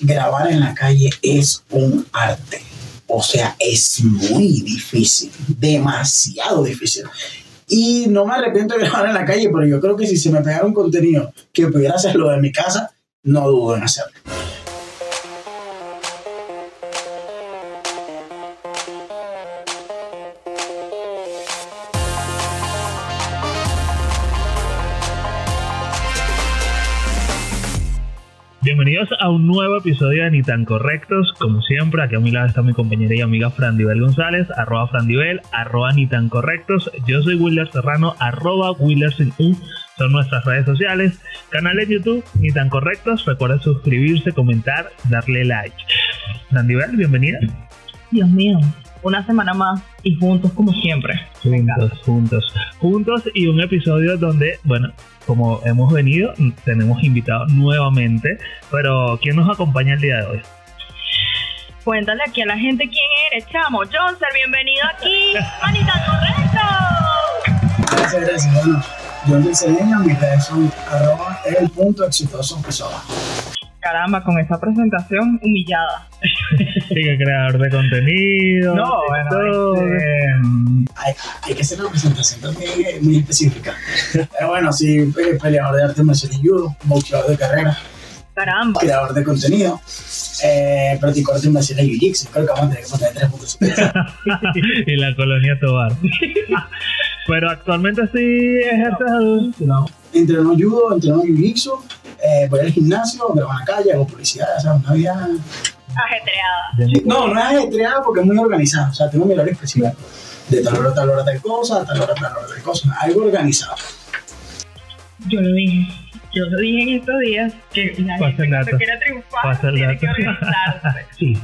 grabar en la calle es un arte. O sea, es muy difícil, demasiado difícil. Y no me arrepiento de grabar en la calle, pero yo creo que si se me pegara un contenido que pudiera hacerlo de mi casa, no dudo en hacerlo. Bienvenidos a un nuevo episodio de Ni tan Correctos. Como siempre, aquí a mi lado está mi compañera y amiga Frandibel González, arroba Frandibel, arroba Ni tan Correctos. Yo soy Willer Serrano, arroba Willer sin U. Son nuestras redes sociales, canal en YouTube, Ni tan Correctos. Recuerda suscribirse, comentar, darle like. Frandibel, bienvenida. Dios mío, una semana más y juntos como siempre. Juntos, juntos, juntos y un episodio donde, bueno, como hemos venido, tenemos invitados nuevamente, pero ¿quién nos acompaña el día de hoy? Cuéntale aquí a la gente quién eres, chamo. Johnson, bienvenido aquí. Manita correcto. Gracias, gracias. Bueno, yo les enseño, mis redes son arroba el punto exitoso que son. Caramba, con esa presentación humillada. Sí, que creador de contenido. No, bueno, este, Hay, hay que hacer una presentación también eh, muy específica. Pero bueno, sí, peleador de artes marciales y judo, boxeador de carrera, caramba. creador de contenido, eh, practicó artes marciales y jiu-jitsu. Creo que vamos a tener que poner tres puntos. y la colonia Tobar. pero actualmente sí ejerces No. Entreno judo, entreno jiu-jitsu, eh, voy al gimnasio, grabo en la calle, hago publicidad, o sea, una vida... Ajetreada. No, no es ajetreada porque es muy organizada, o sea, tengo mi horario específico. De tal hora a tal hora tal cosa, a tal hora a tal hora tal cosa, algo organizado. Yo lo dije. Yo lo dije en estos días que la Pasa gente que quiere triunfar Pasa tiene que organizarse. Sí.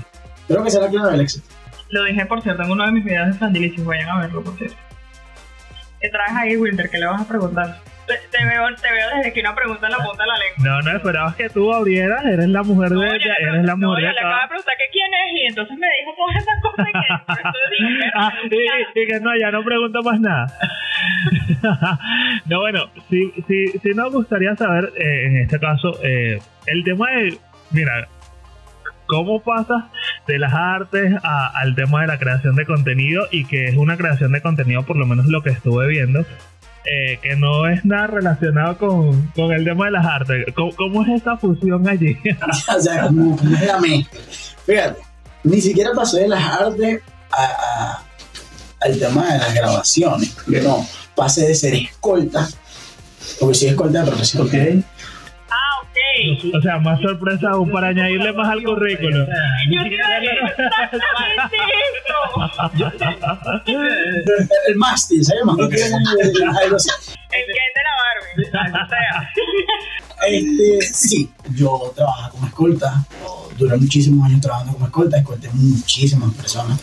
Creo que será clave del éxito. Lo dije, por cierto, en uno de mis videos de Frandilicio. Vayan a verlo, por cierto. ¿Qué traes ahí, Wilder? ¿Qué le vas a preguntar? Te, te veo, te veo desde que una pregunta en la punta de la lengua. No, no esperabas que tú abrieras, eres la mujer de No, ella, yo le eres la no, mujer yo de le acabo de acá. preguntar que quién es y entonces me dijo todas esas cosas que dije, Ah, pero y, y que no, ya no pregunto más nada. no, bueno, sí, sí, sí nos gustaría saber, eh, en este caso, eh, el tema de, mira, cómo pasas de las artes a- al tema de la creación de contenido y que es una creación de contenido, por lo menos lo que estuve viendo, eh, que no es nada relacionado con, con el tema de las artes. ¿Cómo, cómo es esa fusión allí? o sea, como, mezcla. Fíjate, ni siquiera pasé de las artes a, a- al tema de las grabaciones. No, pasé de ser escolta, porque soy escolta de profesión. Ah, o sea, más sorpresa aún para añadirle más al currículum. Yo te iba a decir exactamente eso. El, mástil, algo así. El Ken de la Barbie. Sea, Este, sí, yo trabajaba como escolta, duré muchísimos años trabajando como escolta, escolté muchísimas personas,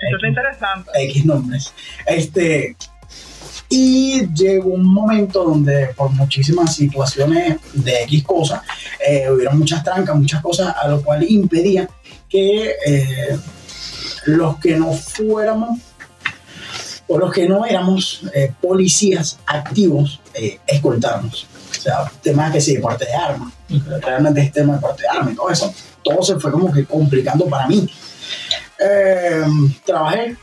eso está interesante. X nombres. Este, y llegó un momento donde por muchísimas situaciones de X cosas, eh, hubieron muchas trancas, muchas cosas, a lo cual impedía que eh, los que no fuéramos o los que no éramos eh, policías activos eh, escoltáramos. O sea, temas que sí, de porte de armas, realmente es tema de porte de armas y todo eso, todo se fue como que complicando para mí. Trabajé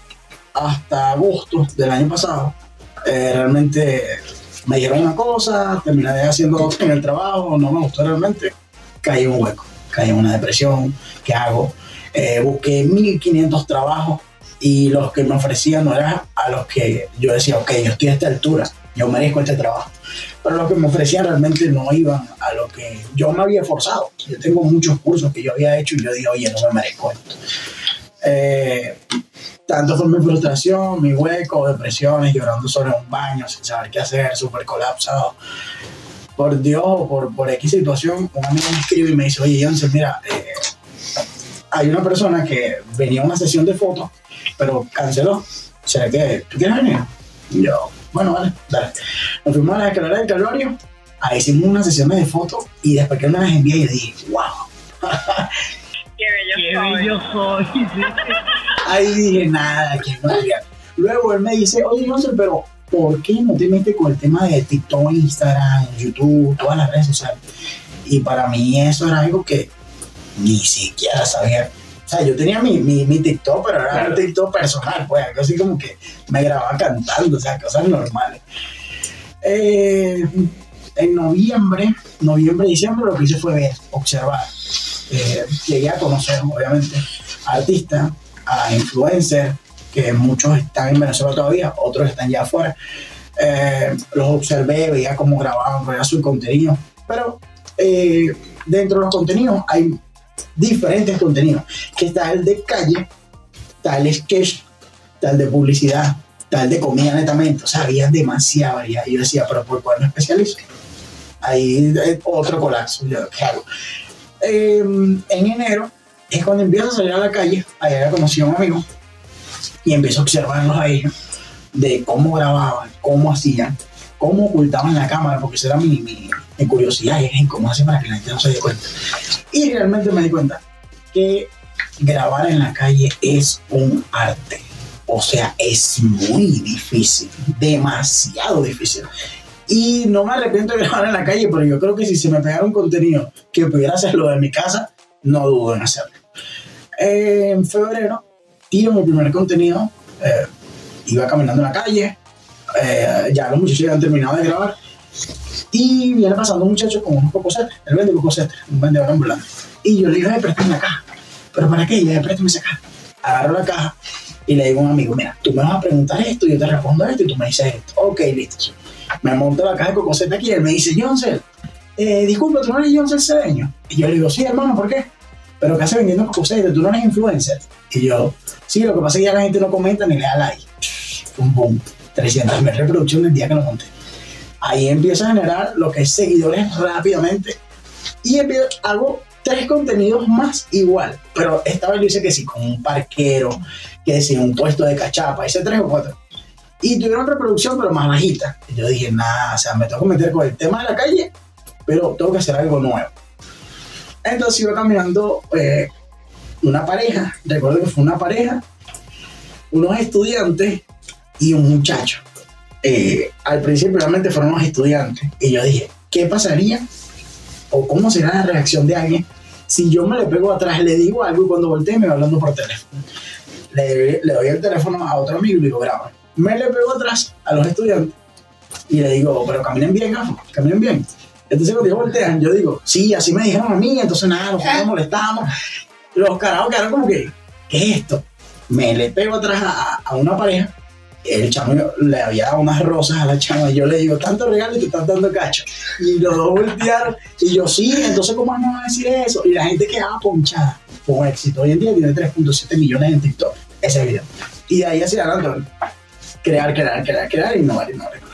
hasta agosto del año pasado. Eh, realmente me dijeron una cosa, terminé haciendo otra en el trabajo, no me gustó realmente. Caí en un hueco, caí en una depresión. ¿Qué hago? Eh, busqué 1500 trabajos y los que me ofrecían no eran a los que yo decía, ok, yo estoy a esta altura, yo merezco este trabajo. Pero los que me ofrecían realmente no iban a lo que yo me había forzado. Yo tengo muchos cursos que yo había hecho y yo dije, oye, no me merezco esto. Eh, tanto fue mi frustración, mi hueco, depresiones, llorando sobre un baño, sin saber qué hacer, súper colapsado. Por Dios, por, por X situación, un amigo me escribe y me dice, oye, Jansen, mira, eh, hay una persona que venía a una sesión de fotos, pero canceló. ¿Será que tú quieres venir? Y yo, bueno, vale, dale. Nos fuimos a las escaleras del Calvario, ahí hicimos unas sesiones de fotos y después que me las envié, yo dije, wow. Qué bello Qué bello soy. Ahí dije, nada, que no había. Luego él me dice, oye, no sé, pero ¿por qué no te metes con el tema de TikTok, Instagram, YouTube, todas las redes sociales? Y para mí eso era algo que ni siquiera sabía. O sea, yo tenía mi, mi, mi TikTok, pero era Claro. un TikTok personal, pues algo así como que me grababa cantando, o sea, cosas normales. Eh, en noviembre, noviembre, diciembre, lo que hice fue ver, observar. Eh, llegué a conocer, obviamente, artistas, a influencers, que muchos están en Venezuela todavía, otros están ya afuera. Eh, los observé, veía cómo grababan, veía su contenido. Pero eh, dentro de los contenidos hay diferentes contenidos, que está el de calle, está el sketch, está el de publicidad, está el de comida netamente, o sea, había variedad. Y yo decía, pero ¿por cuál me especializo? Ahí eh, otro colapso, ¿qué? Eh, en enero es cuando empiezo a salir a la calle, allá conocí a un amigo y empiezo a observarlos a ellos de cómo grababan, cómo hacían, cómo ocultaban la cámara, porque esa era mi, curiosidad, y es cómo hacen para que la gente no se dé cuenta. Y realmente me di cuenta que grabar en la calle es un arte. O sea, es muy difícil, demasiado difícil. Y no me arrepiento de grabar en la calle, pero yo creo que si se me pegara un contenido que pudiera hacerlo de mi casa, no dudo en hacerlo. Eh, en febrero, tiro mi primer contenido. eh, iba caminando en la calle, eh, ya los muchachos ya han terminado de grabar. Y viene pasando un muchacho con unos cocosetes, él vende cocosetes, un vendedor ambulante. Y yo le digo, "Ay, préstame la caja. ¿Pero para qué? Y le préstame esa caja. Agarro la caja y le digo a un amigo, mira, tú me vas a preguntar esto, yo te respondo esto y tú me dices esto. Ok, listo. Me monto la caja de cocosete aquí y él me dice, Joncel, eh, disculpa, ¿tú no eres Joncel Cedeño? Y yo le digo, sí, hermano, ¿por qué? Pero ¿qué haces vendiendo cocosete? ¿Tú no eres influencer? Y yo, sí, lo que pasa es que ya la gente no comenta ni le da like. Un boom. 300 mil reproducciones el día que lo monté. Ahí empiezo a generar lo que es seguidores rápidamente. Y empiezo, hago tres contenidos más igual. Pero esta vez lo hice que sí, con un parquero, que sí, un puesto de cachapa. Hice tres o cuatro. Y tuvieron reproducción, pero más bajita. Y yo dije, nada, o sea, me tengo que meter con el tema de la calle, pero tengo que hacer algo nuevo. Entonces iba caminando eh, una pareja, recuerdo que fue una pareja, unos estudiantes y un muchacho. Eh, al principio realmente fueron los estudiantes y yo dije, ¿qué pasaría o cómo será la reacción de alguien si yo me le pego atrás, le digo algo y cuando voltee me va hablando por teléfono? Le, doy el teléfono a otro amigo y digo, graba. Me le pego atrás a los estudiantes y le digo, pero caminen bien, gafo, caminen bien. Entonces cuando ellos voltean, yo digo, sí, así me dijeron a mí, entonces nada, nos nos molestamos. Los carajos quedaron como que, ¿qué es esto? Me le pego atrás a, a una pareja, el chamo le había dado unas rosas a la chama y yo le digo, tanto regalo y te estás dando cacho. Y los dos voltearon y yo, sí, entonces ¿cómo vamos a decir eso? Y la gente quedaba ponchada. Un éxito. Hoy en día tiene 3.7 millones en TikTok ese video. Y de ahí hacia adelante, crear, crear, crear, crear, innovar, innovar.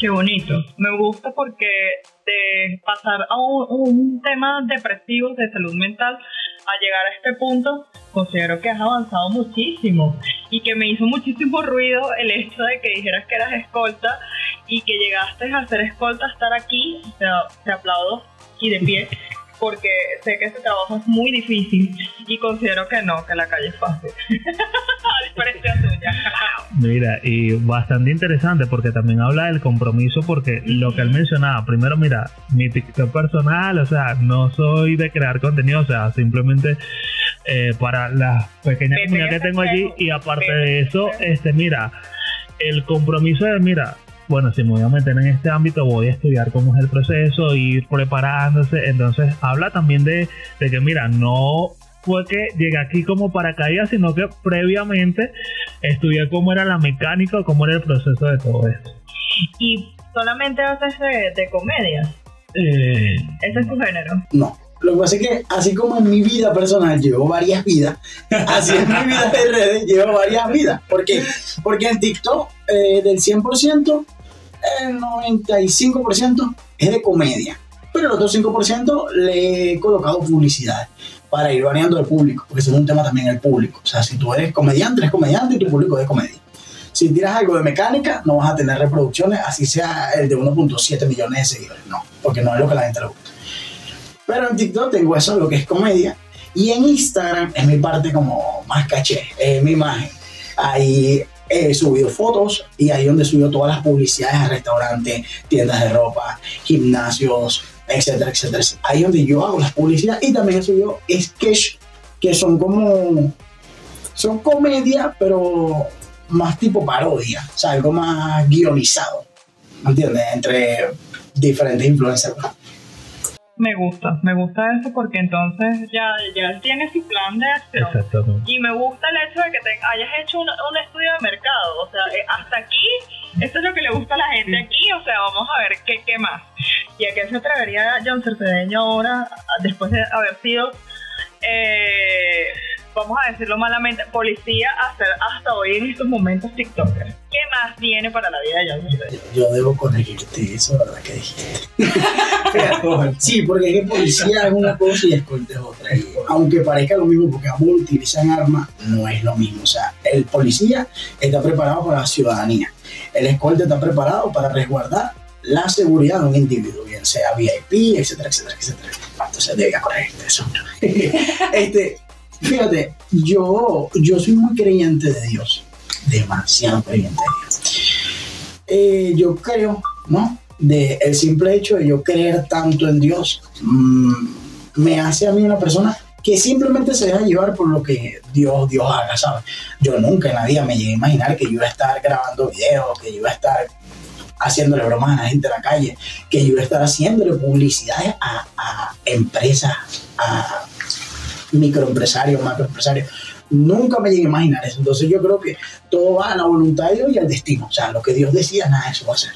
Qué bonito. Me gusta porque de pasar a un, tema depresivo de salud mental a llegar a este punto, considero que has avanzado muchísimo y que me hizo muchísimo ruido el hecho de que dijeras que eras escolta y que llegaste a ser escolta, a estar aquí, te aplaudo y de pie porque sé que este trabajo es muy difícil y considero que no, que la calle es fácil. a diferencia tuya. Mira, y bastante interesante porque también habla del compromiso porque lo que él mencionaba, primero mira, mi TikTok personal, o sea, no soy de crear contenido, o sea, simplemente eh, para la pequeña Vete comunidad que que te tengo allí y aparte de eso, este, mira, el compromiso de, mira, bueno, si me voy a meter en este ámbito, voy a estudiar cómo es el proceso, ir preparándose. Entonces, habla también de, de que, mira, no fue que llegué aquí como paracaídas, sino que previamente estudié cómo era la mecánica, cómo era el proceso de todo esto. Y solamente haces de, de comedia. Eh, Ese es tu género. No. Lo que pasa es que así como en mi vida personal llevo varias vidas, así en mi vida de redes llevo varias vidas. ¿Por qué? Porque en TikTok eh, del 100%, el 95% es de comedia. Pero el otro 5% le he colocado publicidad para ir variando el público, porque ese es un tema también el público. O sea, si tú eres comediante, eres comediante y tu público es de comedia. Si tiras algo de mecánica, no vas a tener reproducciones, así sea el de 1.7 millones de seguidores. No, porque no es lo que la gente le gusta. Pero en TikTok tengo eso, lo que es comedia. Y en Instagram es mi parte como más caché, es mi imagen. Ahí he subido fotos y ahí donde subido todas las publicidades a restaurantes, tiendas de ropa, gimnasios, etcétera, etcétera. Ahí donde yo hago las publicidades y también yo sketch que son como son comedia, pero más tipo parodia, o sea, algo más guionizado, ¿me entiendes? Entre diferentes influencers. Me gusta, me gusta eso porque entonces ya, ya tiene su plan de acción. Exactamente. Y me gusta el hecho de que te hayas hecho un, un estudio de mercado. O sea, eh, hasta aquí, esto es lo que le gusta a la gente aquí. O sea, vamos a ver qué, qué más. ¿Y a qué se atrevería John Cercedeño ahora, después de haber sido, eh, vamos a decirlo malamente, policía hasta, hasta hoy en estos momentos TikToker? ¿Qué más viene para la vida de John? Yo debo corregirte eso, ¿verdad? Que dijiste. sí, porque es que policía es una cosa y escolta es otra. Y aunque parezca lo mismo, porque ambos utilizan armas, no es lo mismo. O sea, el policía está preparado para la ciudadanía. El escolta está preparado para resguardar la seguridad de un individuo, bien sea VIP, etcétera, etcétera, etcétera. Entonces debía corregirte eso. este, fíjate, yo, yo soy muy creyente de Dios. Demasiado creyente de Dios. Eh, yo creo, ¿no? De el simple hecho de yo creer tanto en Dios mm, me hace a mí una persona que simplemente se deja llevar por lo que Dios, Dios haga, ¿sabes? Yo nunca en la vida me llegué a imaginar que yo iba a estar grabando videos, que yo iba a estar haciéndole bromas a la gente en la calle, que yo iba a estar haciéndole publicidades a, a empresas, a microempresarios, macroempresarios. Nunca me llegué a imaginar eso. Entonces yo creo que todo va a la voluntad y al destino. O sea, lo que Dios decida, nada de eso va a ser.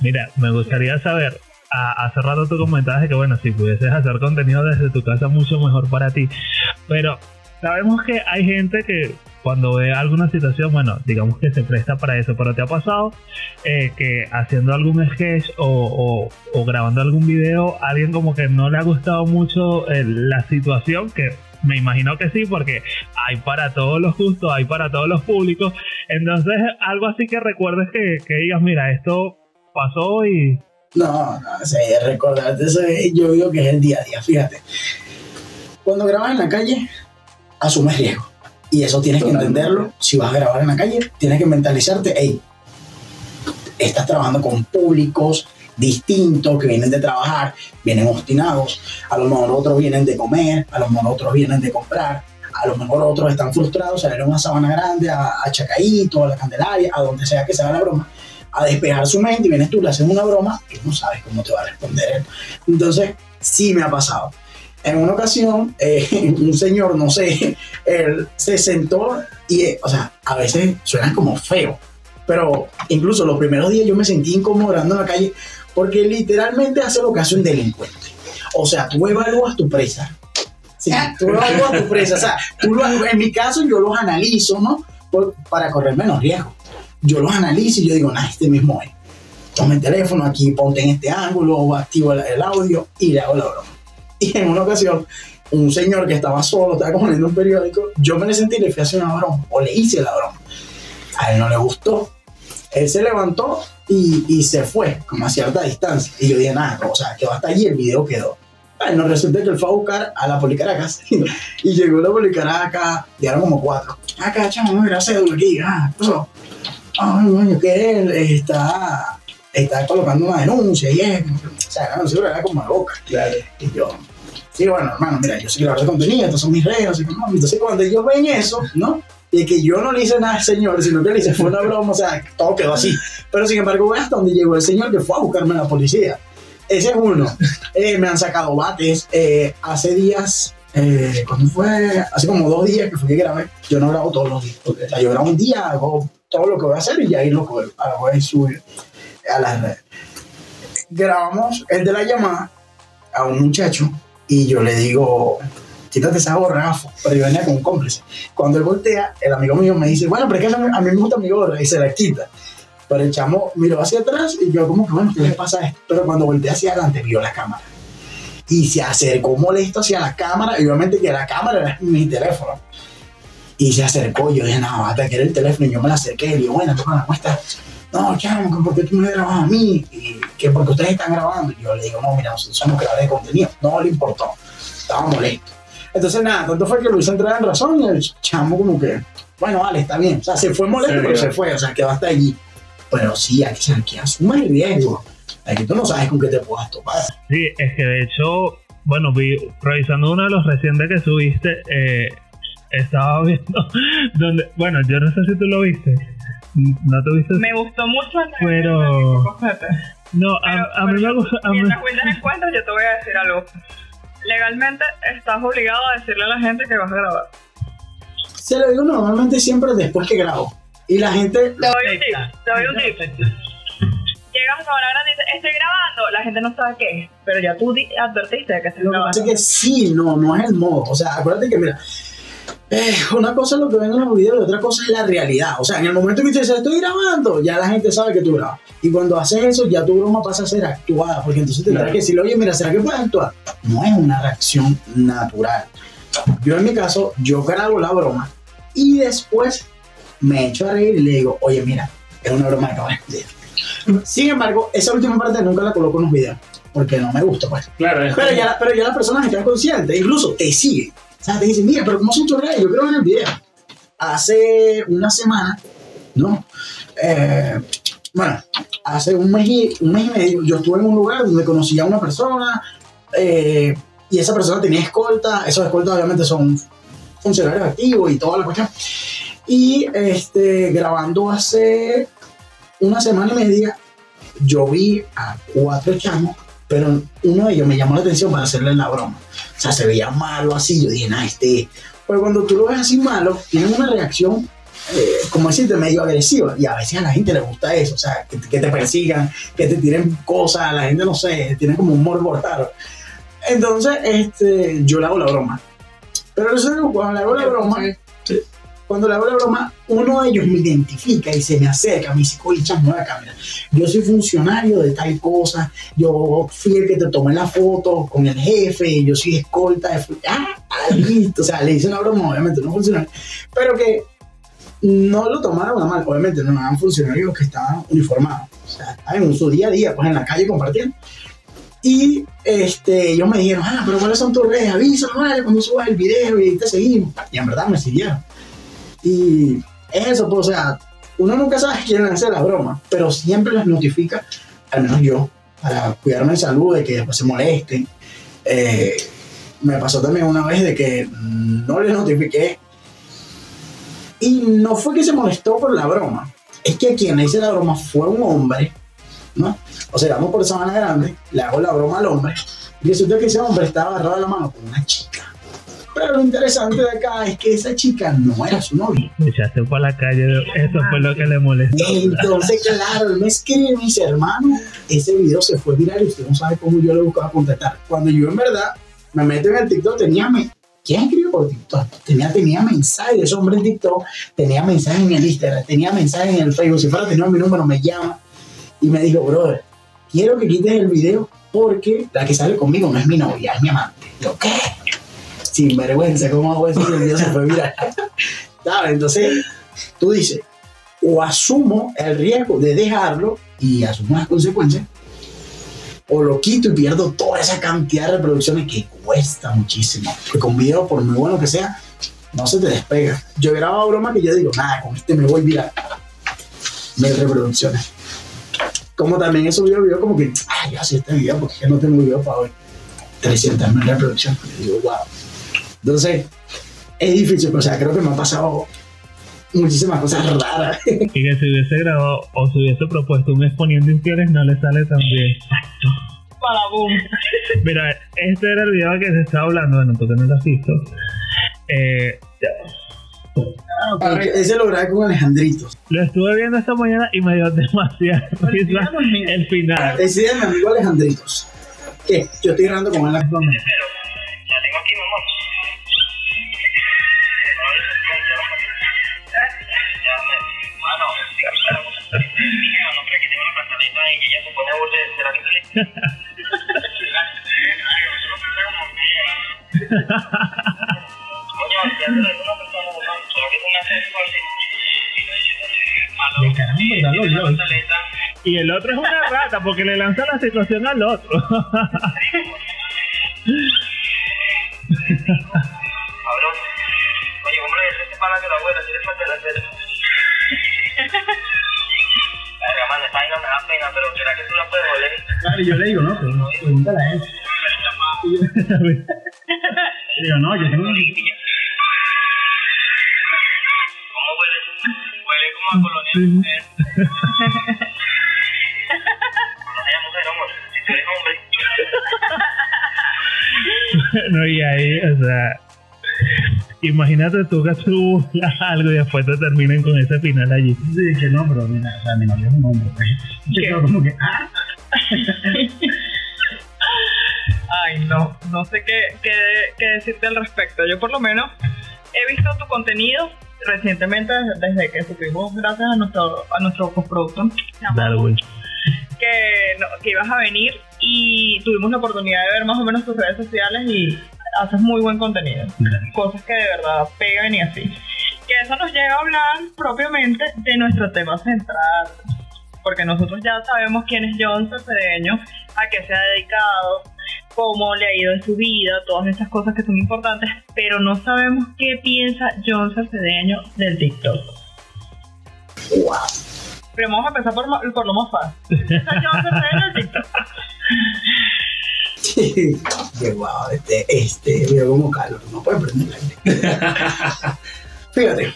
Mira, me gustaría saber, a- hace rato tú comentabas que bueno, si pudieses hacer contenido desde tu casa mucho mejor para ti, pero sabemos que hay gente que cuando ve alguna situación, bueno, digamos que se presta para eso, pero te ha pasado eh, que haciendo algún sketch o, grabando algún video, alguien como que no le ha gustado mucho eh, la situación, que me imagino que sí, porque hay para todos los gustos, hay para todos los públicos, entonces algo así que recuerdes que, que digas, mira, esto pasó y No, no, sea, recordarte eso, es- yo digo que es el día a día, fíjate. Cuando grabas en la calle, asumes riesgo. Y eso tienes que Totalmente. entenderlo. Si vas a grabar en la calle, tienes que mentalizarte, hey, estás trabajando con públicos distintos que vienen de trabajar, vienen obstinados, a lo mejor otros vienen de comer, a lo mejor otros vienen de comprar, a lo mejor otros están frustrados, salieron a Sabana Grande, a, a Chacaíto, a la Candelaria, a donde sea que se haga la broma, a despejar su mente y vienes tú, le haces una broma que no sabes cómo te va a responder él. Entonces, sí me ha pasado. En una ocasión, eh, un señor, no sé, él se sentó y, o sea, a veces suena como feo, pero incluso los primeros días yo me sentí incomodando en la calle porque literalmente hace lo que hace un delincuente. O sea, tú evalúas tu presa. Sí, tú evalúas tu presa. O sea, tú lo- en mi caso yo los analizo, ¿no? Para correr menos riesgo. Yo los analizo y yo digo, nah, este mismo es. Toma el teléfono aquí, ponte en este ángulo, activo el, el audio y le hago la broma. Y en una ocasión, un señor que estaba solo, estaba como leyendo un periódico, yo me le sentí y le fui a hacer una broma, o le hice la broma. A él no le gustó. Él se levantó y, y se fue, como a cierta distancia. Y yo dije, nada, o sea, quedó hasta allí, el video quedó. Ay, no resulta que él fue a buscar a la Policaracas y llegó la Policaracas, llegaron como cuatro. Acá, chamo, mira, cédula aquí, ah, ¿qué? Ay, coño, que él está, está colocando una denuncia y es, o sea, la denuncia era como de boca. Claro. Y yo, sí, bueno, hermano, mira, yo soy creador de contenido, estos son mis redes, no. entonces cuando ellos ven eso, ¿no? Y que yo no le hice nada al señor, sino que le hice fue una broma, o sea, todo quedó así. Pero sin embargo, hasta donde llegó el señor que fue a buscarme a la policía. Ese es uno. Eh, me han sacado bates. Eh, hace días, eh, ¿cuándo fue? Hace como dos días que fue que grabé. Yo no grabo todos los días. O sea, yo grabo un día, hago todo lo que voy a hacer y ya ahí lo que subir a las. Grabamos el de la llamada a un muchacho y yo le digo, quítate esa gorra, gafo. Pero yo venía con un cómplice. Cuando él voltea, el amigo mío me dice, bueno, pero es que a mí me gusta mi gorra y se la quita. Pero el chamo miró hacia atrás y yo como que, bueno, ¿qué le pasa esto? Pero cuando volteé hacia adelante, vio la cámara. Y se acercó molesto hacia la cámara, y obviamente que la cámara era mi teléfono. Y se acercó, yo dije, no, hasta que era el teléfono, y yo me la acerqué, y le digo, bueno, ¿cómo estás? No, chamo, que ¿por qué tú me grabas a mí? Y que porque ustedes están grabando. Y yo le digo, no, mira, nosotros somos creadores de contenido. No le importó, estaba molesto. Entonces, nada, tanto fue que lo hice entrar en razón, y el chamo como que, bueno, vale, está bien. O sea, se fue molesto, Sí, pero se fue, o sea, quedó hasta allí. Pero sí, hay que, hay que asumir el riesgo. Aquí tú no sabes con qué te puedas topar. Sí, es que de hecho, bueno, vi, revisando uno de los recientes que subiste, eh, estaba viendo donde, bueno, yo no sé si tú lo viste. ¿No te viste? Me gustó mucho el Pero- Cosete. No, Pero- a, a mí me gusta. a mí- Mientras Wilder encuentra, yo te voy a decir algo. Legalmente estás obligado a decirle a la gente que vas a grabar. Se lo digo normalmente siempre después que grabo. Y la gente. Te doy un tip, te doy un tip. Llegas a Grande y dices, estoy grabando, la gente no sabe qué es, pero ya tú advertiste de que grabando. es que sí, no, no es el modo. O sea, acuérdate que, mira, eh, una cosa es lo que ven en los videos y otra cosa es la realidad. O sea, en el momento que tú dices, estoy grabando, ya la gente sabe que tú grabas. Y cuando haces eso, ya tu broma pasa a ser actuada, porque entonces tendrás Claro. que decirle, oye, mira, ¿será que puedes actuar? No es una reacción natural. Yo en mi caso, yo grabo la broma y después me echo a reír y le digo, oye, mira, es una broma que acabo de. Sin embargo, esa última parte nunca la coloco en los videos, porque no me gusta, pues. Claro, Pero ya, pero ya las personas están conscientes, incluso te siguen. O sea, te dicen, mira, pero ¿cómo son tus redes? Yo creo en el video. Hace una semana, ¿no? Eh, bueno, hace un mes, y, un mes y medio, yo estuve en un lugar donde conocí a una persona eh, y esa persona tenía escolta. Esos escoltas obviamente son funcionarios activos y toda la cuestión. Y este, grabando hace una semana y media, yo vi a cuatro chamos pero uno de ellos me llamó la atención para hacerle la broma. O sea, se veía malo así. Yo dije, nah, este. Pero cuando tú lo ves así malo, tienen una reacción, eh, como decirte, medio agresiva. Y a veces a la gente le gusta eso. O sea, que, que te persigan, que te tiren cosas. A la gente, no sé, tiene como un morbo raro. Entonces, este, yo le hago la broma. Pero eso, cuando le hago la broma, cuando le hago la broma, uno de ellos me identifica y se me acerca, me dice, oye, chamo, ven acá, mira, yo soy funcionario de tal cosa, yo fui el que te tomé la foto con el jefe, yo soy escolta de... Ah, ah, listo, o sea, le hice una broma, obviamente no funcionario, pero que no lo tomaron a mal, obviamente no eran funcionarios que estaban uniformados, o sea, estaban en su día a día, pues en la calle compartiendo. Y este, ellos me dijeron, ah, pero ¿cuáles son tus redes? Avísanos, vale, cuando subas el video y te seguimos. Y en verdad me siguieron. Y eso, pues, o sea, uno nunca sabe quién hace la broma, pero siempre les notifica, al menos yo, para cuidarme de salud, de que después se molesten. Eh, me pasó también una vez de que no les notifiqué y no fue que se molestó por la broma, es que quien le hice la broma fue un hombre, ¿no? O sea, vamos por Sabana Grande, le hago la broma al hombre y resulta que ese hombre estaba agarrado de la mano con una chica. Pero lo interesante de acá es que esa chica no era su novia. Me echaste por la calle, eso fue lo que le molestó. Entonces, claro, él me escribe y me dice, hermano, ese video se fue viral y usted no sabe cómo yo le buscaba contestar. Cuando yo en verdad me meto en el TikTok, tenía... ¿Quién escribió por TikTok? Tenía, tenía mensajes de ese hombre en TikTok, tenía mensajes en el Instagram, tenía mensajes en el Facebook. Si fuera tenía mi número, me llama y me dijo, brother, quiero que quites el video porque la que sale conmigo no es mi novia, es mi amante. Yo, ¿qué? Sin vergüenza, ¿cómo hago eso el video se fue viral? ¿Sabes? Entonces, tú dices, o asumo el riesgo de dejarlo y asumo las consecuencias, o lo quito y pierdo toda esa cantidad de reproducciones que cuesta muchísimo. Porque con video, por muy bueno que sea, no se te despega. Yo grababa broma que yo digo, nada, con este me voy viral. Mil reproducciones. Como también he subido video como que, ay, yo hacía este video porque no tengo video para hoy. 300 mil reproducciones. Y digo, wow. Entonces, es difícil, o sea, creo que me ha pasado muchísimas cosas raras. Y que si hubiese grabado o si hubiese propuesto un exponiendo infieles no le sale tan bien. Para boom. Mira, este era el video que se estaba hablando, bueno, tú que no lo has visto. Eh, Ese lo grabé con Alejandrito. lo estuve viendo esta mañana y me dio demasiada risa el final. Ese es mi amigo Alejandritos. ¿Qué? Yo estoy grabando con él. Y el otro es una rata porque le lanza la situación al otro. Oye, hombre, ese para que la abuela, le falta la cera. Verga, man, esta vaina me da pena, pero ¿será que tú la puedes oler? Claro, y yo le digo, no, pero no, pregúntale a él. Y digo, no, yo tengo. ¿Cómo huele? Huele como a colonia mujer. colonia mujer, amor. Si tú eres hombre. no, y ahí, o sea, imagínate tú que tú algo y después te terminen con ese final allí. Sí, que no, pero mira, o sea, mi novio es un hombre, pues. Yo como que, ah, Ay, no, no sé qué, qué, qué decirte al respecto. Yo por lo menos he visto tu contenido recientemente desde que supimos, gracias a nuestro, a nuestro coproductor, que, no- que ibas a venir y tuvimos la oportunidad de ver más o menos tus redes sociales y haces muy buen contenido. Cosas que de verdad pegan y así. Que eso nos llega a hablar propiamente de nuestro tema central. Porque nosotros ya sabemos quién es John Cedeño, a qué se ha dedicado, cómo le ha ido en su vida, todas estas cosas que son importantes, pero no sabemos qué piensa John Cedeño del TikTok. wow. Pero vamos a empezar por, por lo más fácil. ¿Qué piensa John Cedeño del TikTok? Este, este, mira como calor, no puede prender. Fíjate,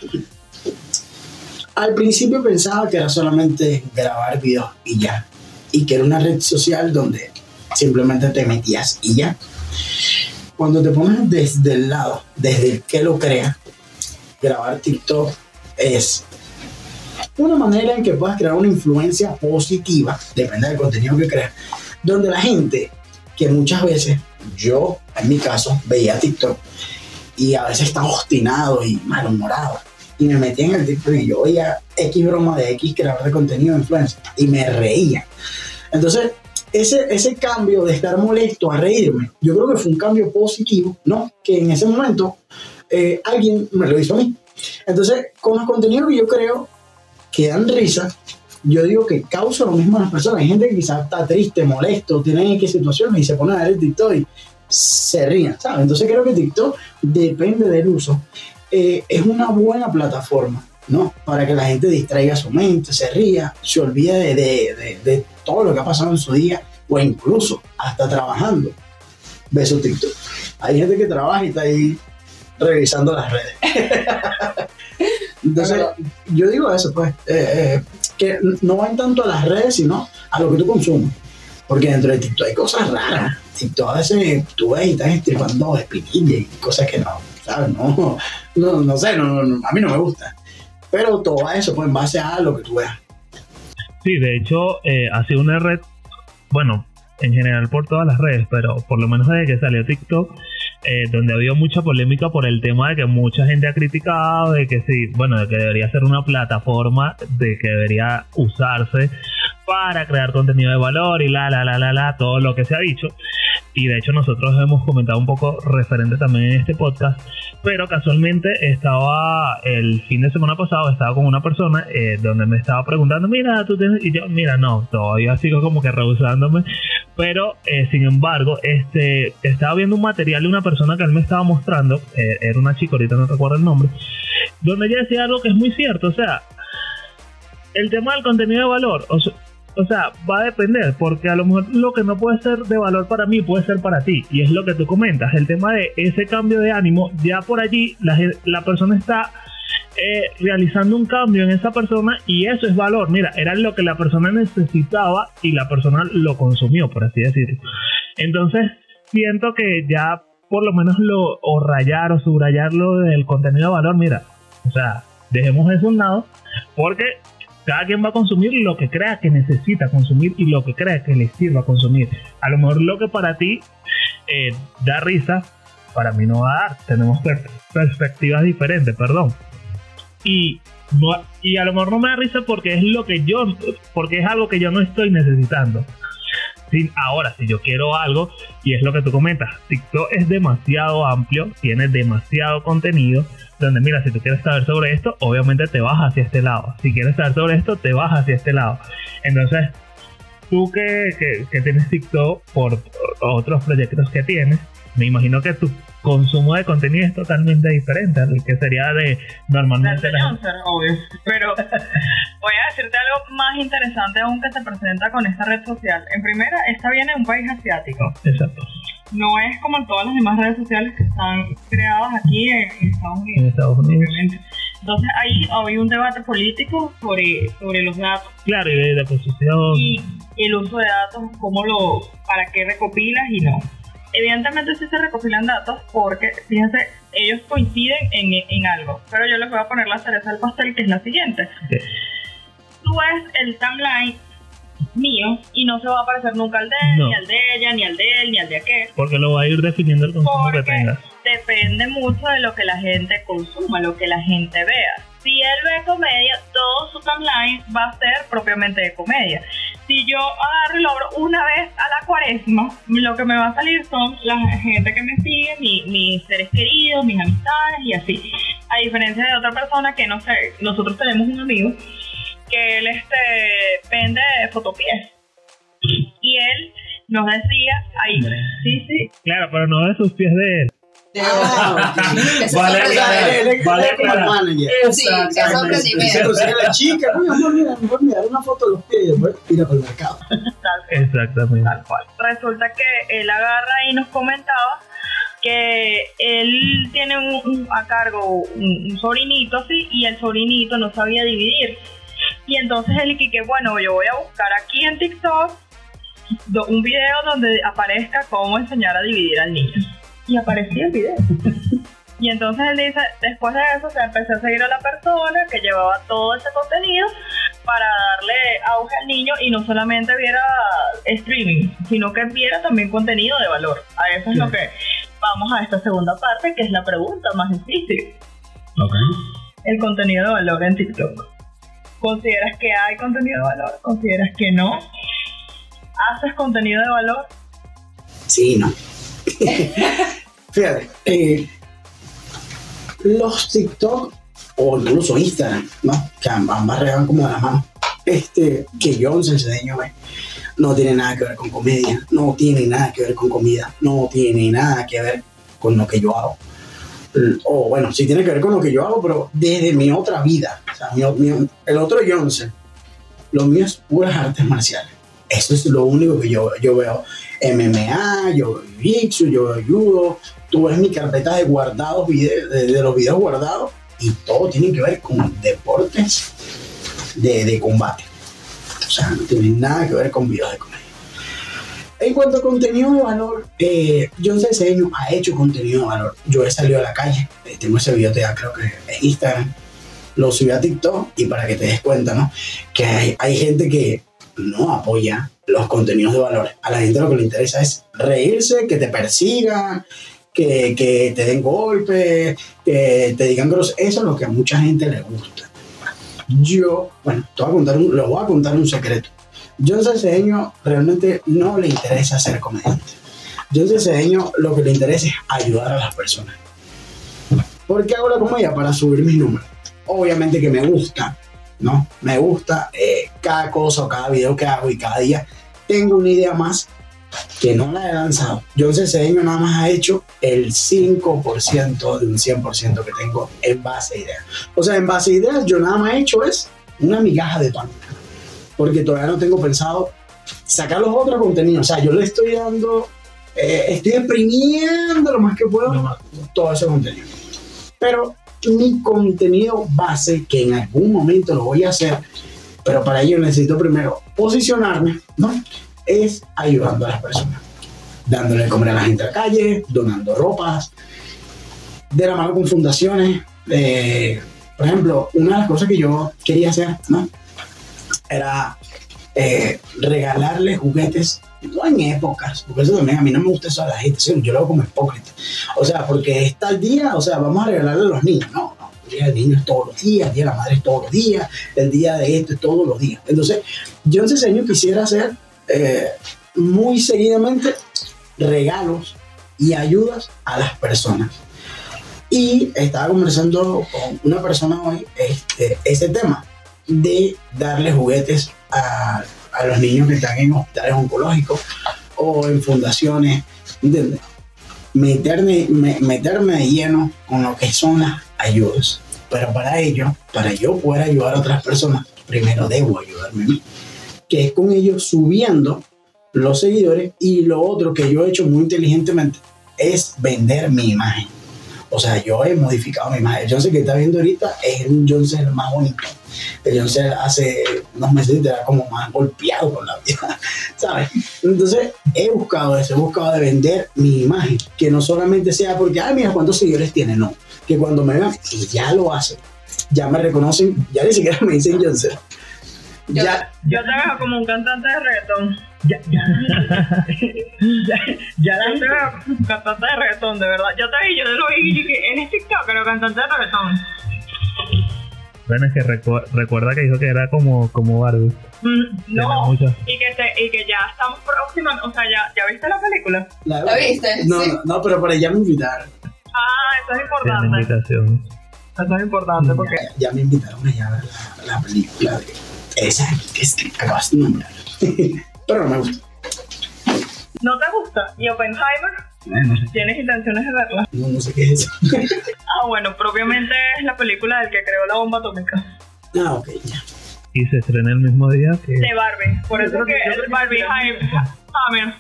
al principio pensaba que era solamente grabar videos y ya, y que era una red social donde simplemente te metías y ya. Cuando te pones desde el lado, desde el que lo crea, grabar TikTok es una manera en que puedas crear una influencia positiva, depende del contenido que creas, donde la gente que muchas veces yo, en mi caso, veía TikTok y a veces estaba obstinado y malhumorado. Y me metía en el TikTok y yo veía X broma de X creador de contenido influencer y me reía. Entonces, ese, ese cambio de estar molesto a reírme, yo creo que fue un cambio positivo, ¿no? Que en ese momento eh, alguien me lo hizo a mí. Entonces, con los contenidos que yo creo que dan risa, yo digo que causa lo mismo a las personas. Hay gente que quizás está triste, molesto, tiene X situaciones y se pone a ver el TikTok y se ríen, ¿sabes? Entonces creo que TikTok depende del uso. Eh, es una buena plataforma, ¿no? Para que la gente distraiga su mente, se ría, se olvide de, de- de- de todo lo que ha pasado en su día o incluso hasta trabajando. Ve su TikTok. Hay gente que trabaja y está ahí revisando las redes. Entonces, yo digo eso, pues, eh, eh, que no van tanto a las redes, sino a lo que tú consumes. Porque dentro de TikTok hay cosas raras. TikTok a veces tú ves y estás estripando espinillas y cosas que no, ¿sabes? No, no, no sé, no, no, a mí no me gusta. Pero todo eso, pues, en base a lo que tú veas. Sí, de hecho, eh, ha sido una red, bueno, en general por todas las redes, pero por lo menos desde que salió TikTok, eh, donde ha habido mucha polémica por el tema de que mucha gente ha criticado, de que sí, bueno, de que debería ser una plataforma, de que debería usarse para crear contenido de valor y la, la, la, la, la, todo lo que se ha dicho. Y de hecho nosotros hemos comentado un poco referente también en este podcast, pero casualmente estaba el fin de semana pasado, estaba con una persona eh, donde me estaba preguntando, mira, tú tienes, y yo, mira, no, todavía sigo como que rehusándome, pero eh, sin embargo, este, estaba viendo un material de una persona que él me estaba mostrando, eh, era una chica, ahorita no recuerdo el nombre, donde ella decía algo que es muy cierto, o sea, el tema del contenido de valor, o sea, va a depender, porque a lo mejor lo que no puede ser de valor para mí puede ser para ti. Y es lo que tú comentas, el tema de ese cambio de ánimo, ya por allí la, la persona está eh, realizando un cambio en esa persona y eso es valor. Mira, era lo que la persona necesitaba y la persona lo consumió, por así decirlo. Entonces, siento que ya por lo menos lo, o rayar o subrayar lo del contenido de valor, mira, o sea, dejemos eso a un lado, porque cada quien va a consumir lo que crea que necesita consumir y lo que crea que le sirva consumir. A lo mejor lo que para ti eh, da risa, para mí no va a dar. Tenemos per- perspectivas diferentes, perdón. Y, no- y a lo mejor no me da risa porque es lo que yo, porque es algo que yo no estoy necesitando. Sin, ahora, si yo quiero algo, y es lo que tú comentas, TikTok es demasiado amplio, tiene demasiado contenido, donde mira, si tú quieres saber sobre esto, obviamente te vas hacia este lado. Si quieres saber sobre esto, te vas hacia este lado. Entonces, tú que, que, que tienes TikTok por otros proyectos que tienes, me imagino que tu consumo de contenido es totalmente diferente al que sería de normalmente la gente. Obvio. Pero voy a decirte algo más interesante aún que se presenta con esta red social. En primera, esta viene de un país asiático. Exacto. No es como en todas las demás redes sociales que están creadas aquí en Estados En Unidos. Estados Unidos. obviamente. Entonces ahí hay un debate político sobre, sobre los datos Claro, y de, de posición. y el uso de datos, cómo lo, para qué recopilas y no. Evidentemente sí se recopilan datos porque, fíjense, ellos coinciden en, en algo, pero yo les voy a poner la cereza del pastel que es la siguiente. Sí. Tú ves el timeline mío y no se va a aparecer nunca al de él, No. ni al de ella, ni al de él, ni al de aquel. Porque lo va a ir definiendo el consumo que tengas. depende mucho de lo que la gente consuma, lo que la gente vea. Si él ve comedia, todo su timeline va a ser propiamente de comedia. Si yo agarro y lo abro una vez a la cuaresma, lo que me va a salir son la gente que me sigue, mi- mis seres queridos, mis amistades y así. A diferencia de otra persona que no sé, nosotros tenemos un amigo que él este vende fotopies. Y él nos decía ahí, sí, sí, Claro, pero no de sus pies de él. Ah, Vale, Vale. Sí, consigue la chica, mira, me mirar una foto de los pies y después tira por el mercado. tal Exactamente. Tal cual. Resulta que él agarra y nos comentaba que él tiene un, un- a cargo un, un sobrinito así y el sobrinito no sabía dividir. Y entonces él y que bueno, yo voy a buscar aquí en TikTok un video donde aparezca cómo enseñar a dividir al niño. Y aparecía el video. Y entonces él dice, después de eso, se empecé a seguir a la persona que llevaba todo ese contenido para darle auge al niño y no solamente viera streaming, sino que viera también contenido de valor. A eso es lo que vamos a esta segunda parte, que es la pregunta más difícil. El contenido de valor en TikTok. ¿Consideras que hay contenido de valor? ¿Consideras que no? ¿Haces contenido de valor? Sí, no. Fíjate, eh, los TikTok o incluso Instagram, ¿no? Que amb- ambas regan como de la mano. Este, que yo ve, no tiene nada que ver con comedia, no tiene nada que ver con comida, no tiene nada que ver con lo que yo hago. O bueno, sí tiene que ver con lo que yo hago, pero desde mi otra vida. O sea, el otro Johnson, lo mío es puras artes marciales. Eso es lo único que yo, yo veo. MMA, yo veo Jiu-Jitsu, yo veo Judo. Tú ves mi carpeta de guardados, de, los videos guardados, y todo tiene que ver con deportes de, de combate. O sea, no tiene nada que ver con videos de comedia. En cuanto a contenido de valor, eh, John Ceseño ha hecho contenido de valor. Yo he salido a la calle, eh, tengo ese video ya creo que en Instagram, lo subí a TikTok y para que te des cuenta, ¿no? Que hay, hay gente que no apoya los contenidos de valor. A la gente lo que le interesa es reírse, que te persigan, que, que te den golpes, que te digan groserías. Eso es lo que a mucha gente le gusta. Yo, bueno, te voy a contar un, les voy a contar un secreto. John Cedeño realmente no le interesa ser comediante. John Cedeño lo que le interesa es ayudar a las personas. ¿Por qué hago la comedia? Para subir mis números. Obviamente que me gusta, ¿no? Me gusta eh, cada cosa cada video que hago y cada día tengo una idea más que no la he lanzado. John Cedeño nada más ha hecho el 5% de un 100% que tengo en base a ideas. O sea, en base a ideas yo nada más he hecho es una migaja de pan. Porque todavía no tengo pensado sacar los otros contenidos. O sea, yo le estoy dando, eh, estoy exprimiendo lo más que puedo todo ese contenido. Pero mi contenido base, que en algún momento lo voy a hacer, pero para ello necesito primero posicionarme, ¿no? Es ayudando a las personas. Dándole de comer a la gente a la calle, donando ropas, de la mano con fundaciones. eh, por ejemplo, una de las cosas que yo quería hacer, ¿no? Era eh, regalarle juguetes, no en épocas, porque eso también a mí no me gusta eso a la gente, ¿sí? yo lo hago como hipócrita. O sea, porque es tal día, o sea, vamos a regalarle a los niños. No, no, el día del niño es todos los días, el día de la madre es todos los días, el día de esto es todos los días. Entonces, yo en ese año quisiera hacer eh, muy seguidamente regalos y ayudas a las personas. Y estaba conversando con una persona hoy este, ese tema de darle juguetes a, a los niños que están en hospitales oncológicos o en fundaciones, ¿entiendes? meterme, me- meterme de lleno con lo que son las ayudas. Pero para ello, para yo poder ayudar a otras personas, primero debo ayudarme a mí. Que es con ellos subiendo los seguidores y lo otro que yo he hecho muy inteligentemente es vender mi imagen. O sea, yo he modificado mi imagen. El Johnson que está viendo ahorita es un Johnson más bonito. El Johnson hace unos meses era como más golpeado con la vida, ¿sabes? Entonces he buscado eso, he buscado de vender mi imagen. Que no solamente sea porque, ay, mira cuántos seguidores tiene, no. Que cuando me vean, y ya lo hacen, ya me reconocen, ya ni siquiera me dicen Johnson. Yo- Ya, Yo te veo como un cantante de reggaetón. ya, ya, ya, ya la Yo gente te como un cantante de reggaetón, de verdad. Yo te vi, yo lo vi y dije, él es TikTok, pero cantante de reggaetón. Bueno, es que recu- recuerda que dijo que era como, como Barbie. Mm, No, y que, te, y que ya estamos próximamente, o sea, ya, ¿ya viste la película? la- ¿Lo viste? No, Sí. no, no, pero por allá me invitaron. Ah, eso es importante. invitación. Eso es importante porque Ya, ya me invitaron a ver la, la película de esa es que acabas de nombrar. pero no me gusta. no te gusta. ¿Y Oppenheimer? No sé, ¿Tienes intenciones de verla? no, no sé qué es eso. Ah, bueno, propiamente es la película del que creó la bomba atómica. Ah, ok, ya. Y se estrena el mismo día que... De Barbie. Por eso creo es que que- que Barbie sería- Hammer.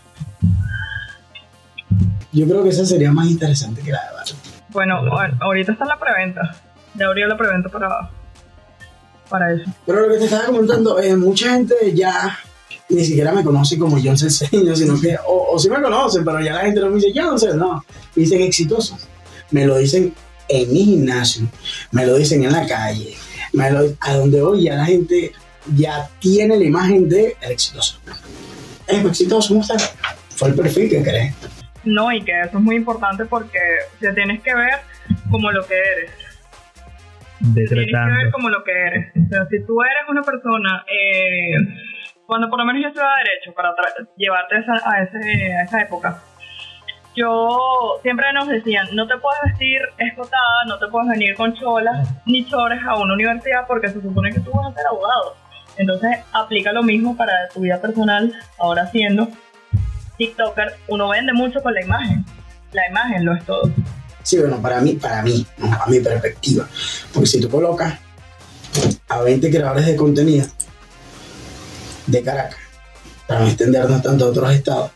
Yo creo que esa sería más interesante que la de Barbie. Bueno, ahor- ahorita está en la preventa. Ya abrió la preventa para, para eso. Pero lo que te estaba comentando, eh, mucha gente ya ni siquiera me conoce como John Ceseño, sino que, o, o sí me conocen, pero ya la gente no me dice Johnson, no, me dicen exitoso. Me lo dicen en mi gimnasio, me lo dicen en la calle, me lo, a donde voy ya la gente ya tiene la imagen de el exitoso. Es exitoso, ¿cómo está? Fue el perfil que creé. No, y que eso es muy importante porque te tienes que ver como lo que eres. Tienes que ver como lo que eres. O sea, si tú eres una persona, eh, cuando por lo menos yo estudiaba Derecho, para llevarte a esa, a, ese, a esa época, yo siempre nos decían, no te puedes vestir escotada, no te puedes venir con cholas ni chores a una universidad porque se supone que tú vas a ser abogado. Entonces aplica lo mismo para tu vida personal, ahora siendo TikToker, uno vende mucho con la imagen. La imagen lo es todo. Sí, bueno, para mí, para mí, ¿no? a mi perspectiva. Porque si tú colocas a 20 creadores de contenido de Caracas, para no extendernos tanto a otros estados,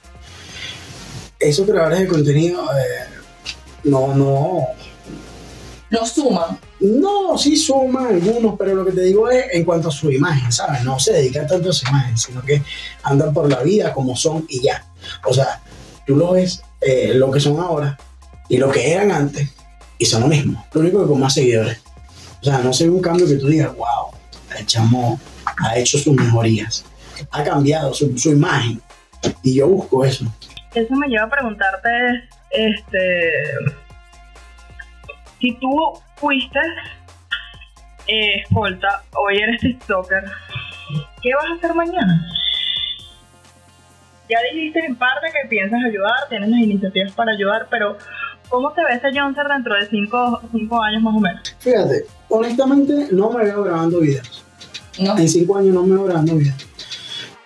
esos creadores de contenido eh, no, no, No suman. no, sí suman algunos, pero lo que te digo es en cuanto a su imagen, ¿sabes? No se dedican tanto a su imagen, sino que andan por la vida como son y ya. O sea, tú lo ves, eh, lo que son ahora y lo que eran antes, y son lo mismo. Lo único que con más seguidores. O sea, no se un cambio que tú digas, wow, el chamo ha hecho sus mejorías, ha cambiado su, su imagen. Y yo busco eso. Eso me lleva a preguntarte, este, si tú fuiste eh, escolta, hoy eres TikToker, ¿qué vas a hacer mañana? Ya dijiste en parte que piensas ayudar, tienes las iniciativas para ayudar, pero ¿cómo te ves a Johnson dentro de cinco, cinco años más o menos? Fíjate, honestamente no me veo grabando videos. No. En cinco años no me veo grabando videos.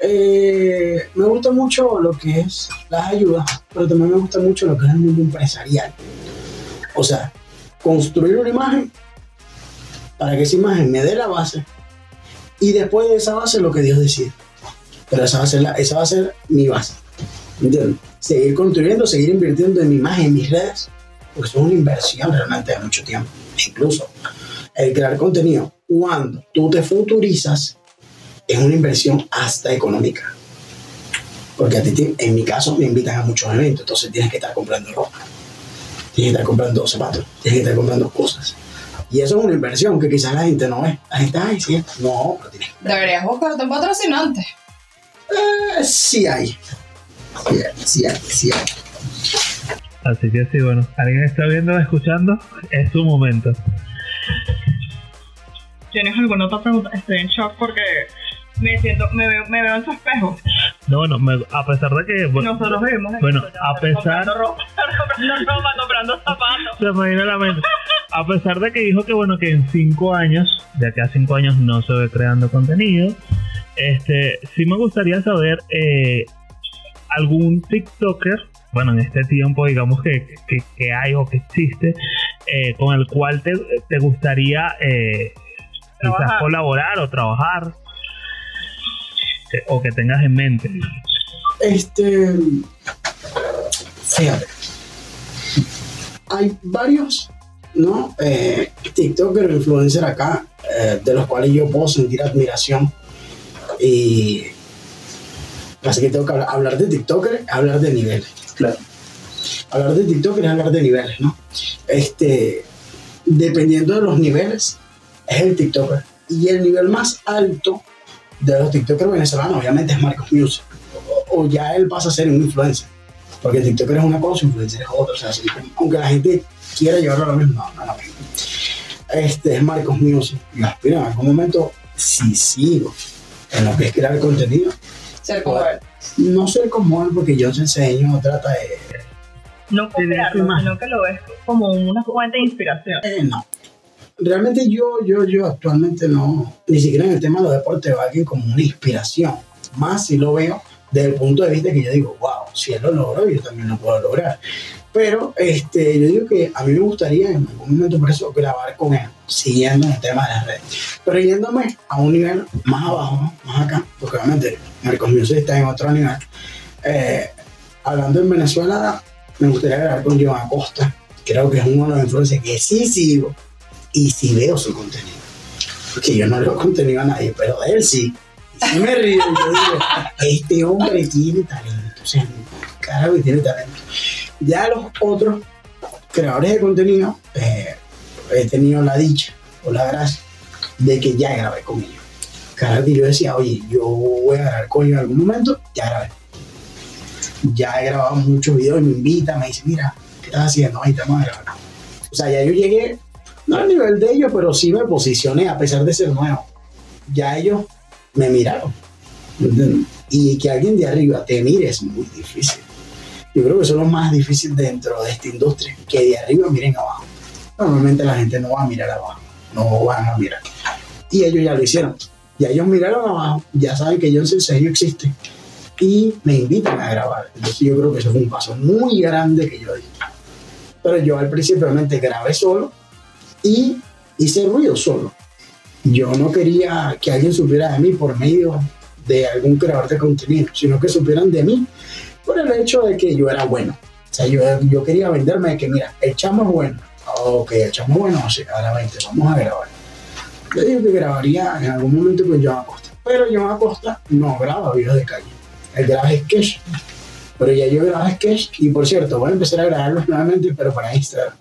Eh, me gusta mucho lo que es las ayudas, pero también me gusta mucho lo que es el mundo empresarial. O sea, construir una imagen para que esa imagen me dé la base y después de esa base lo que Dios decide. Pero esa va a ser, la- esa va a ser mi base. ¿Entiendes? Seguir construyendo, seguir invirtiendo en mi imagen, en mis redes, porque es una inversión realmente de mucho tiempo. Incluso el crear contenido, cuando tú te futurizas, es una inversión hasta económica. Porque a ti, en mi caso, me invitan a muchos eventos, entonces tienes que estar comprando ropa, tienes que estar comprando zapatos, tienes que estar comprando cosas. Y eso es una inversión que quizás la gente no ve. La gente, ay, sí, no, pero tienes Deberías buscarte un patrocinante. Eh, sí hay. Sí hay, sí hay, sí hay. Así que sí, bueno, alguien está viendo o escuchando, es su momento. ¿Tienes alguna otra pregunta? Estoy en shock porque me siento, me veo, me veo en su espejo. No, bueno, me- a pesar de que... bueno, Nosotros vivimos en Bueno, ya, a pesar- comprando ropa, comprando ropa, comprando zapatos. se me a la mente. A pesar de que dijo que bueno que en cinco años, de aquí a cinco años no se ve creando contenido, este, sí me gustaría saber eh, algún TikToker bueno, en este tiempo, digamos, que, que, que hay o que existe, eh, con el cual te, te gustaría eh, quizás colaborar o trabajar, que- o que tengas en mente. Este. Fíjate. Hay varios, ¿no? Eh, TikToker, influencer acá, eh, de los cuales yo puedo sentir admiración. Y. Así que tengo que hablar, hablar de TikToker, hablar de niveles. Claro. Hablar de TikToker es hablar de niveles, ¿no? Este. Dependiendo de los niveles, es el TikToker. Y el nivel más alto de los TikTokers venezolanos, obviamente, es Marcos Music o ya él pasa a ser un influencer. Porque TikToker es una cosa, influencer es otra. O sea, aunque la gente quiera llevarlo a lo mismo, no, no, no. Este es Marcos Music. Y aspiro en algún momento, si sigo en lo que es crear contenido, Ser como él. No ser como él, porque yo te enseño, trata de. No copiarlo, sino que lo ves como una fuente de inspiración. eh, no. Realmente yo, yo, yo actualmente no, ni siquiera en el tema de los deportes veo a alguien como una inspiración. Más si lo veo desde el punto de vista que yo digo, wow, si él lo logró, yo también lo puedo lograr. Pero este, yo digo que a mí me gustaría en algún momento por eso grabar con él, siguiendo en el tema de las redes. Pero yéndome a un nivel más abajo, más acá, porque obviamente Marcos Music está en otro nivel. Eh, hablando en Venezuela, me gustaría grabar con Joan Acosta. Creo que es uno de los influencers que sí sigo y sí veo su contenido. Porque yo no leo contenido a nadie, pero de él sí. Y sí me río yo digo, este hombre tiene talento. O sea, carajo, tiene talento. Ya los otros creadores de contenido, eh, he tenido la dicha o la gracia de que ya grabé con ellos. Que yo decía, oye, yo voy a grabar con ellos en algún momento, ya grabé. Ya he grabado muchos videos y me invita, me dice, mira, ¿qué estás haciendo? Ahí estamos a grabar. O sea, ya yo llegué, no al nivel de ellos, pero sí me posicioné a pesar de ser nuevo. Ya ellos me miraron. Y que alguien de arriba te mire es muy difícil. Yo creo que eso es lo más difícil dentro de esta industria, que de arriba miren abajo. Normalmente la gente no va a mirar abajo, no van a mirar. Y ellos ya lo hicieron. Ya ellos miraron abajo, ya saben que Johnson Serio existe y me invitan a grabar. Entonces yo creo que eso fue un paso muy grande que yo di. Pero yo al principio grabé solo y hice ruido solo. Yo no quería que alguien supiera de mí por medio de algún creador de contenido, sino que supieran de mí por el hecho de que yo era bueno. O sea, yo, yo quería venderme de que, mira, el chamo bueno. Ok, el chamo es bueno, ahora vente, vamos a grabar. Yo digo que grabaría en algún momento con Joan Acosta, pero Joan Acosta no graba videos de calle, él graba sketch. Pero ya yo grabo sketch y por cierto, voy a empezar a grabarlos nuevamente, pero para Instagram.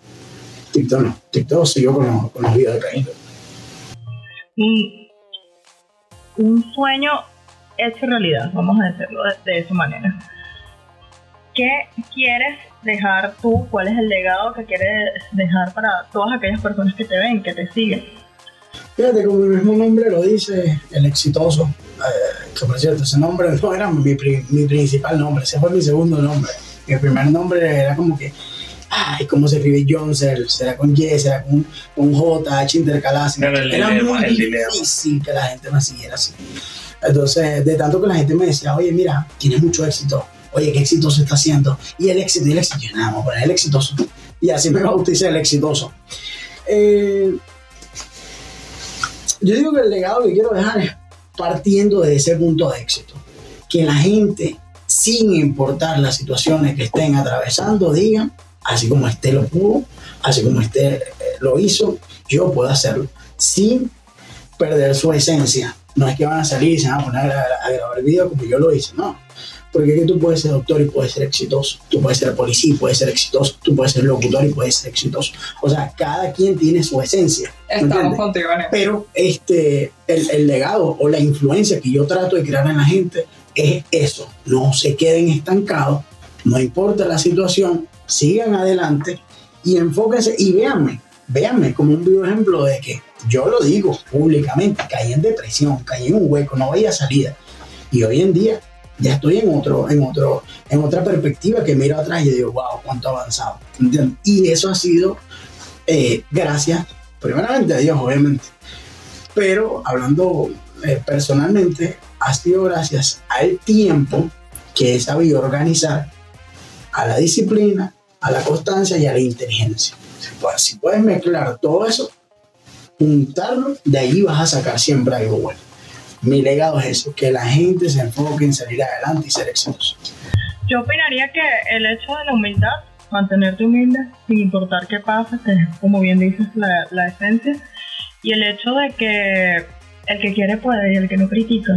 TikTok no, TikTok sigo con los, con los videos de calle. Un, sueño hecho realidad, vamos a decirlo de, de esa manera. ¿Qué quieres dejar tú? ¿Cuál es el legado que quieres dejar para todas aquellas personas que te ven, que te siguen? Fíjate, como el mismo nombre lo dice, el exitoso, eh, que por cierto, ese nombre no era mi, pri- mi principal nombre, ese fue mi segundo nombre. Mi primer nombre era como que, ay, ¿cómo se escribe Johnson? ¿Será con Y? ¿Será con, con J, H intercalada? Claro, Era dilema, muy difícil que la gente me siguiera así. Entonces, de tanto que la gente me decía, oye, mira, tienes mucho éxito, oye, qué exitoso está haciendo. Y el éxito, y el éxito, nada, vamos a el exitoso. Y así me bauticé el exitoso. Eh, yo digo que el legado que quiero dejar es partiendo de ese punto de éxito. Que la gente, sin importar las situaciones que estén atravesando, digan, así como este lo pudo, así como este eh, lo hizo, yo puedo hacerlo, sin perder su esencia. No es que van a salir y se van a poner a, a grabar video como yo lo hice, no. Porque tú puedes ser doctor y puedes ser exitoso, tú puedes ser policía y puedes ser exitoso, tú puedes ser locutor y puedes ser exitoso. O sea, cada quien tiene su esencia. ¿me Estamos contigo en. Pero este, el, el legado o la influencia que yo trato de crear en la gente es eso. No se queden estancados, no importa la situación, sigan adelante y enfóquense y véanme, véanme como un vivo ejemplo de que yo lo digo públicamente, caí en depresión, caí en un hueco, no veía salida. Y hoy en día ya estoy en otro, en otro, en otra perspectiva que miro atrás y digo, wow, cuánto avanzado. Y eso ha sido eh, gracias, primeramente a Dios, obviamente. Pero hablando eh, personalmente, ha sido gracias al tiempo que he sabido organizar a la disciplina, a la constancia y a la inteligencia. Si puedes mezclar todo eso, juntarlo, de ahí vas a sacar siempre algo bueno. Mi legado es eso, que la gente se enfoque en salir adelante y ser exitoso. Yo opinaría que el hecho de la humildad, mantenerte humilde sin importar qué pasa, que es como bien dices la, la esencia, y el hecho de que el que quiere puede y el que no critica,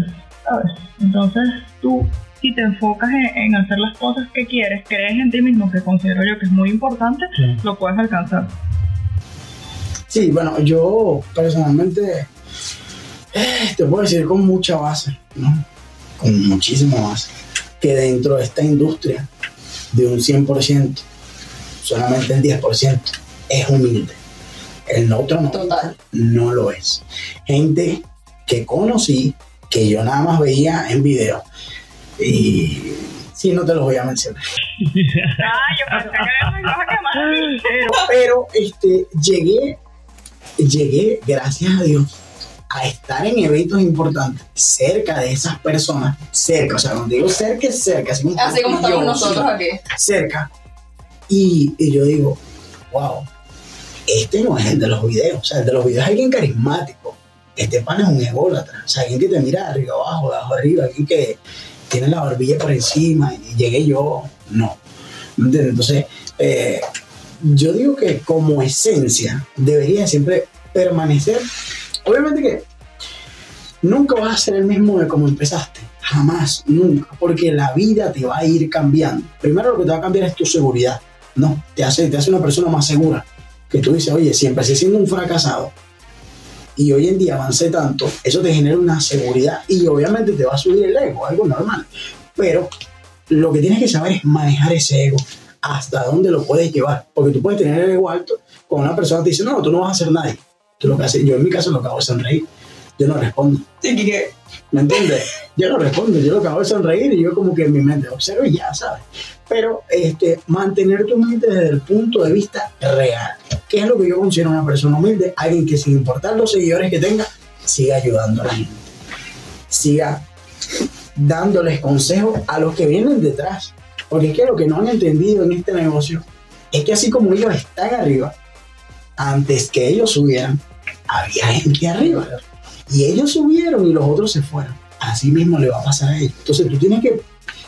¿sabes? Entonces tú, si te enfocas en, en hacer las cosas que quieres, crees en ti mismo, que considero yo que es muy importante, Sí. lo puedes alcanzar. Sí, bueno, yo personalmente eh, te puedo decir con mucha base, ¿no? Con muchísima base, que dentro de esta industria de un 100%, solamente el 10% es humilde. El otro no, Total. no lo es. Gente que conocí, que yo nada más veía en video. Y sí, no te los voy a mencionar. Ah, yo pensé que me ibas a quemar. pero, pero este, llegué, llegué, gracias a Dios, a estar en eventos importantes, cerca de esas personas, cerca, o sea, cuando digo cerca es cerca, así como, Así estamos yo, nosotros aquí. cerca. Y, y yo digo, wow, este no es el de los videos, o sea, el de los videos es alguien carismático, este pan es un ególatra, o sea, alguien que te mira de arriba abajo, de abajo arriba, alguien que tiene la barbilla por encima y llegué yo, no. Entonces, eh, yo digo que como esencia debería siempre permanecer. Obviamente que nunca vas a ser el mismo de como empezaste. Jamás, nunca. Porque la vida te va a ir cambiando. Primero lo que te va a cambiar es tu seguridad. No, te hace, te hace una persona más segura. Que tú dices, oye, si empecé siendo un fracasado y hoy en día avancé tanto, eso te genera una seguridad y obviamente te va a subir el ego, algo normal. Pero lo que tienes que saber es manejar ese ego hasta dónde lo puedes llevar. Porque tú puedes tener el ego alto con una persona te dice, no, tú no vas a hacer nadie. Tú lo que haces, yo en mi caso lo que hago es sonreír. Yo no respondo. ¿Me entiendes? Yo no respondo, yo lo que hago es sonreír y yo como que en mi mente observo y ya, ¿sabes? Pero este, mantener tu mente desde el punto de vista real. ¿Qué es lo que yo considero una persona humilde? Alguien que sin importar los seguidores que tenga, siga ayudando a la gente. Siga dándoles consejos a los que vienen detrás. Porque es que lo que no han entendido en este negocio es que así como ellos están arriba, antes que ellos subieran, había gente arriba. Y ellos subieron y los otros se fueron. Así mismo le va a pasar a ellos. Entonces tú tienes que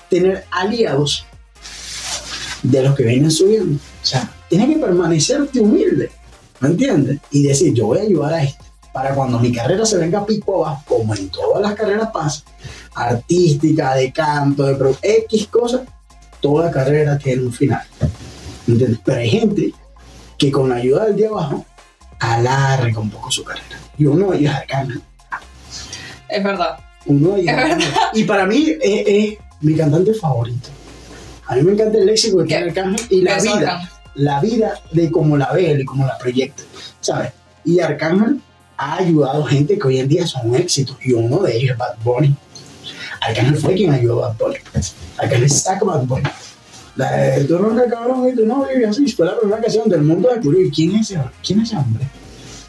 tener aliados de los que vienen subiendo. O sea, tienes que permanecerte humilde. ¿Me entiendes? Y decir, yo voy a ayudar a este. Para cuando mi carrera se venga a pico abajo, como en todas las carreras pasa, artística, de canto, de pro, X cosas, toda carrera tiene un final. ¿Me entiendes? Pero hay gente que con la ayuda del de abajo alarga un poco su carrera. Y uno de ellos es Arcángel. Es verdad. Uno de ellos Es Arcángel. Y para mí es, es mi cantante favorito. A mí me encanta el léxico que tiene Arcángel y la vida, Arcángel. la vida de cómo la ve él y cómo la proyecta, ¿sabes? Y Arcángel ha ayudado gente que hoy en día son éxitos y uno de ellos es Bad Bunny. Arcángel fue quien ayudó a Bad Bunny. Arcángel saca Bad Bunny. La de tú ronca cabrón y tú no vives así. Fue la primera canción del mundo descubrió. ¿Y quién es ese, quién es ese hombre?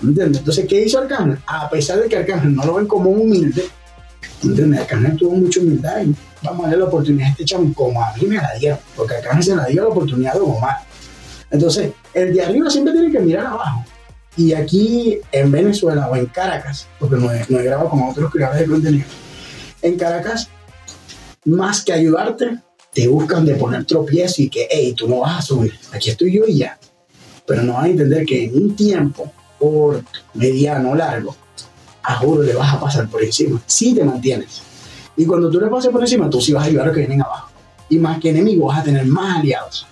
¿Me entiendes? Entonces, ¿qué hizo Arcángel? A pesar de que Arcángel no lo ven como humilde, ¿me entiendes? Arcángel tuvo mucha humildad y vamos a darle la oportunidad a este chamo como a mí me la dieron. Porque Arcángel se la dio la oportunidad de Omar. Entonces, el de arriba siempre tiene que mirar abajo. Y aquí en Venezuela o en Caracas, porque no he, no he grabado con otros creadores de contenido, en Caracas, más que ayudarte, te buscan de poner tropiezo y que, hey, tú no vas a subir, aquí estoy yo y ya. Pero no van a entender que en un tiempo corto, mediano o largo, a juro le vas a pasar por encima, si te mantienes. Y cuando tú le pases por encima, tú sí vas a ayudar a los que vienen abajo. Y más que enemigos, vas a tener más aliados.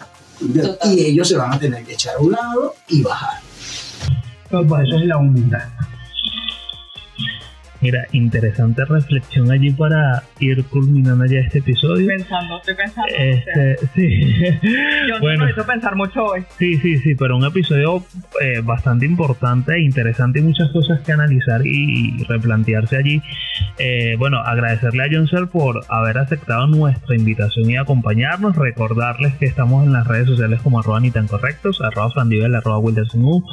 Y ellos se van a tener que echar a un lado y bajar. Papá, esa es la humildad. Mira, interesante reflexión allí para ir culminando ya este episodio. Pensando, estoy pensando. o sea, Este, sí. yo bueno. me hizo pensar mucho hoy. Sí, sí, sí, pero un episodio eh, bastante importante e interesante y muchas cosas que analizar y, replantearse allí. Eh, bueno, agradecerle a John por haber aceptado nuestra invitación y acompañarnos. Recordarles que estamos en las redes sociales como arroba ni tan correctos, arroba Fandivel, arroba Wilderson U,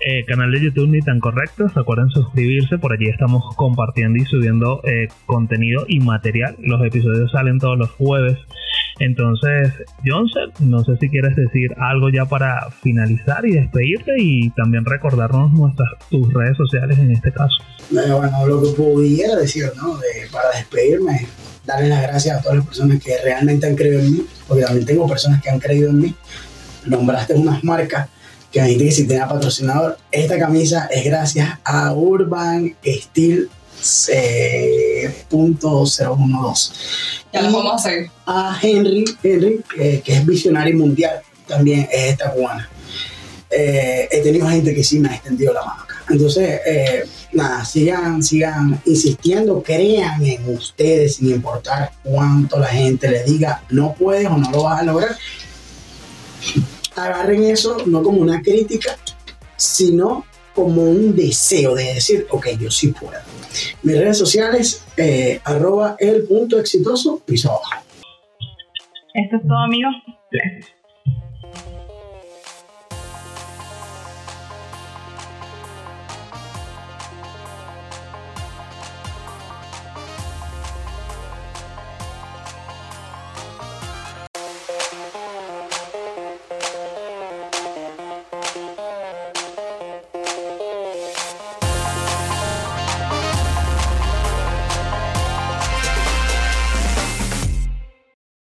eh, canal de YouTube ni tan correctos. Recuerden suscribirse, por allí estamos compartiendo y subiendo eh, contenido y material. Los episodios salen todos los jueves Entonces, Johnson, no sé si quieres decir algo ya para finalizar y despedirte y también recordarnos nuestras tus redes sociales en este caso. Bueno, lo que pudiera decir, ¿no? para despedirme, darle las gracias a todas las personas que realmente han creído en mí, porque también tengo personas que han creído en mí. Nombraste unas marcas que me que si tenía patrocinador. Esta camisa es gracias a Urban Steel eh, punto Ya lo vamos a hacer. A Henry, Henry que es visionario mundial, también es esta cubana. Eh, he tenido gente que sí me ha extendido la mano acá. Entonces, eh, nada, sigan, sigan insistiendo, crean en ustedes sin importar cuánto la gente les diga no puedes o no lo vas a lograr. Agarren eso no como una crítica, sino como un deseo de decir, ok, yo sí puedo. Mis redes sociales, eh, arroba el punto exitoso, piso abajo. Esto es todo, amigos.